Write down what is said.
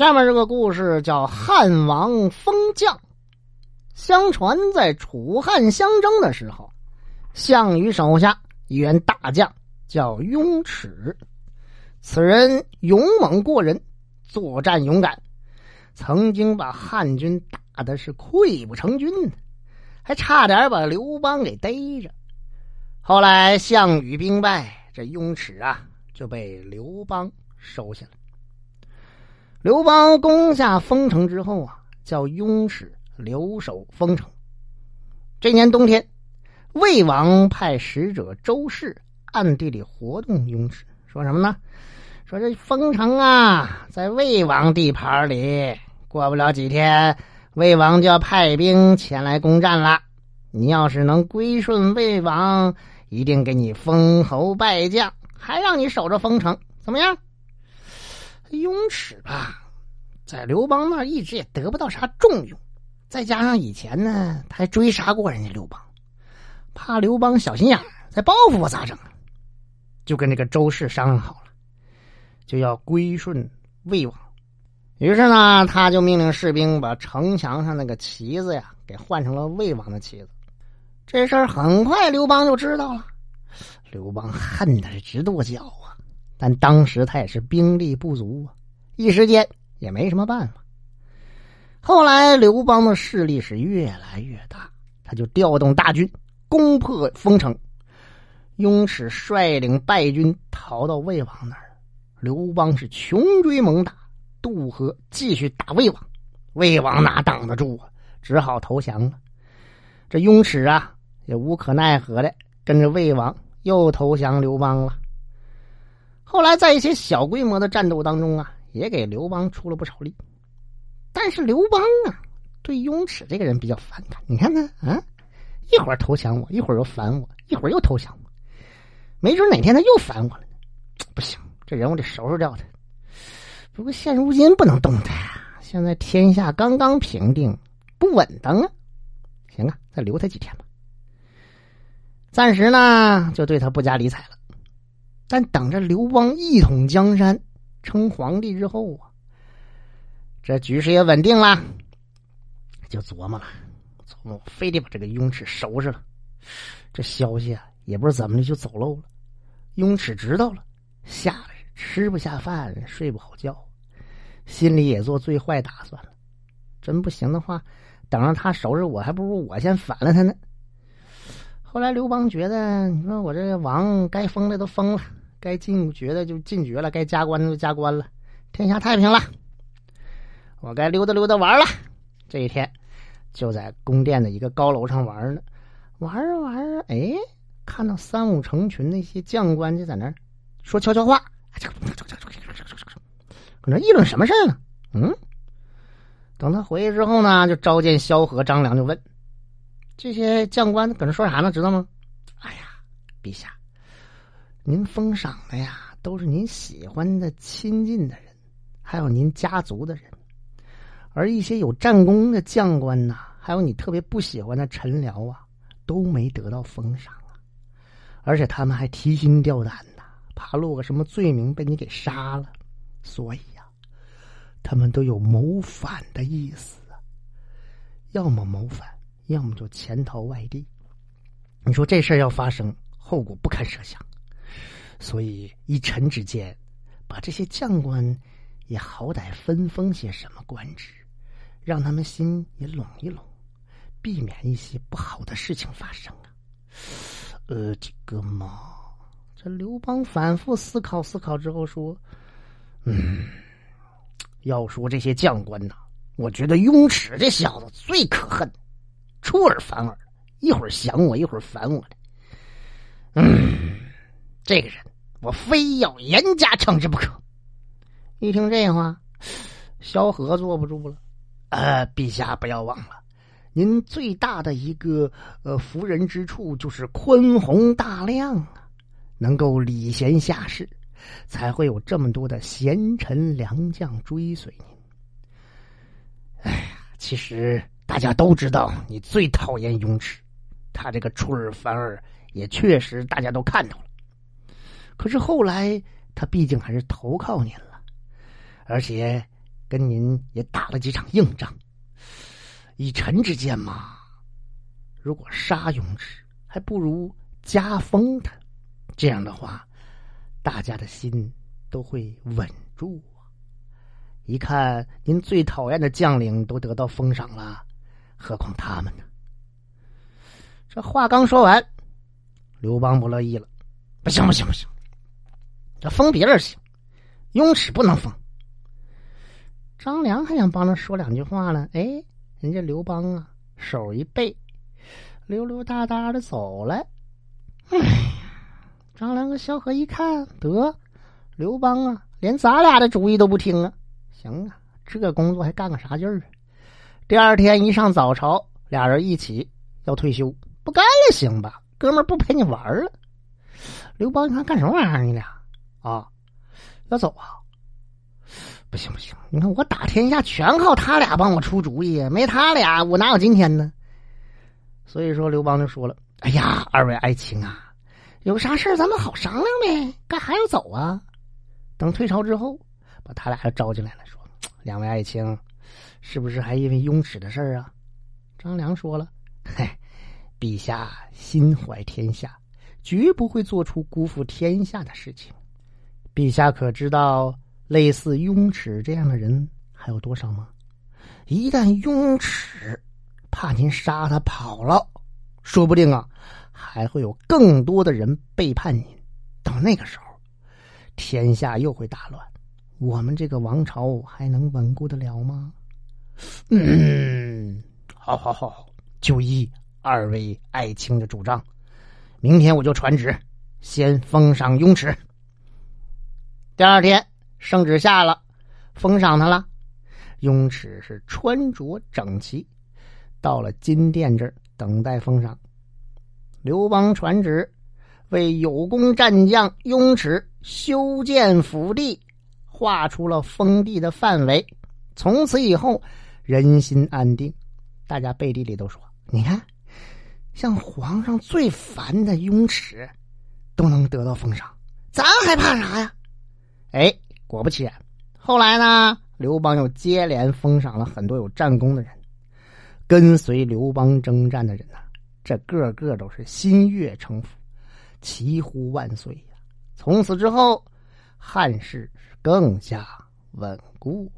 下面这个故事叫汉王封将。相传在楚汉相争的时候，项羽手下一员大将叫雍齿，此人勇猛过人，作战勇敢，曾经把汉军打的是溃不成军，还差点把刘邦给逮着。后来项羽兵败，这雍齿啊就被刘邦收下了。刘邦攻下封城之后啊，叫雍齿留守封城。这年冬天，魏王派使者周氏暗地里活动雍齿，说什么呢？说这封城啊，在魏王地盘里，过不了几天，魏王就要派兵前来攻占了。你要是能归顺魏王，一定给你封侯拜将，还让你守着封城，怎么样？雍齿吧，在刘邦那一直也得不到啥重用，再加上以前呢，他还追杀过人家刘邦，怕刘邦小心眼再报复我咋整？就跟这个周氏商量好了，就要归顺魏王。于是呢，他就命令士兵把城墙上那个旗子呀，给换成了魏王的旗子。这事儿很快刘邦就知道了，刘邦恨的是直跺脚啊。但当时他也是兵力不足啊，一时间也没什么办法。后来刘邦的势力是越来越大，他就调动大军攻破封城。雍齿率领败军逃到魏王那儿，刘邦是穷追猛打，渡河继续打魏王。魏王哪挡得住啊？只好投降了。这雍齿啊，也无可奈何的跟着魏王又投降刘邦了。后来，在一些小规模的战斗当中啊，也给刘邦出了不少力。但是刘邦啊，对雍齿这个人比较反感。你看他啊，一会儿投降我，一会儿又反我，一会儿又投降我，没准哪天他又反我了呢。不行，这人我得收拾掉他。不过现如今不能动他呀，现在天下刚刚平定，不稳当啊。行啊，再留他几天吧。暂时呢，就对他不加理睬了。但等着刘邦一统江山、称皇帝之后啊，这局势也稳定了，就琢磨了，琢磨非得把这个雍齿收拾了。这消息啊，也不知怎么的就走漏了。雍齿知道了，吓得吃不下饭，睡不好觉，心里也做最坏打算了。真不行的话，等着他收拾我，还不如我先反了他呢。后来刘邦觉得，你说我这个王该封的都封了。该进爵的就进爵了，该加官的就加官了，天下太平了。我该溜达溜达玩了。这一天，就在宫殿的一个高楼上玩呢，玩着玩着，哎，看到三五成群那些将官就在那儿说悄悄话，搁那议论什么事呢？嗯，等他回去之后呢，就召见萧何、张良，就问这些将官搁那说啥呢？知道吗？哎呀，陛下。您封赏的呀，都是您喜欢的、亲近的人，还有您家族的人；而一些有战功的将官呐，还有你特别不喜欢的臣僚啊，都没得到封赏啊。而且他们还提心吊胆的，怕落个什么罪名被你给杀了。所以呀，他们都有谋反的意思啊，要么谋反，要么就潜逃外地。你说这事儿要发生，后果不堪设想。所以，一臣之见，把这些将官也好歹分封些什么官职，让他们心也拢一拢，避免一些不好的事情发生啊。呃，这个嘛，这刘邦反复思考思考之后说：“嗯，要说这些将官呐，我觉得雍齿这小子最可恨，出尔反尔，一会儿想我，一会儿烦我的。嗯，这个人。”我非要严加惩治不可。一听这话，萧何坐不住了。呃，陛下不要忘了，您最大的一个呃服人之处就是宽宏大量啊，能够礼贤下士，才会有这么多的贤臣良将追随您。哎呀，其实大家都知道，你最讨厌雍齿，他这个出尔反尔，也确实大家都看到了。可是后来，他毕竟还是投靠您了，而且跟您也打了几场硬仗。以臣之见嘛，如果杀雍齿，还不如加封他。这样的话，大家的心都会稳住啊。一看您最讨厌的将领都得到封赏了，何况他们呢？这话刚说完，刘邦不乐意了：“不行，不行，不行！这封别人行，雍齿不能封。”张良还想帮他说两句话呢，哎，人家刘邦啊，手一背，溜溜达达的走了。哎呀，张良和萧何一看，得，刘邦啊，连咱俩的主意都不听啊！行啊，这工作还干个啥劲儿啊？第二天一上早朝，俩人一起要退休。不干了，行吧，哥们儿不陪你玩了。刘邦，你看干什么玩意儿？你俩啊，要走啊？不行不行，你看我打天下全靠他俩帮我出主意，没他俩我哪有今天呢？所以说，刘邦就说了：“哎呀，二位爱卿啊，有啥事咱们好商量呗，干还要走啊？等退朝之后，把他俩招进来了，说两位爱卿，是不是还因为雍齿的事儿啊？”张良说了：“嘿。”陛下心怀天下，绝不会做出辜负天下的事情。陛下可知道，类似雍齿这样的人还有多少吗？一旦雍齿怕您杀他跑了，说不定啊，还会有更多的人背叛您。到那个时候，天下又会大乱，我们这个王朝还能稳固得了吗？嗯，好好好，就依。二位爱卿的主张，明天我就传旨，先封赏雍齿。第二天圣旨下了，封赏他了。雍齿是穿着整齐，到了金殿这儿等待封赏。刘邦传旨，为有功战将雍齿修建府地，画出了封地的范围。从此以后，人心安定。大家背地里都说：“你看。”像皇上最烦的雍齿，都能得到封赏，咱还怕啥呀？哎，果不其然，后来呢，刘邦又接连封赏了很多有战功的人，跟随刘邦征战的人呐，这个个都是心悦诚服，齐呼万岁呀！从此之后，汉室更加稳固。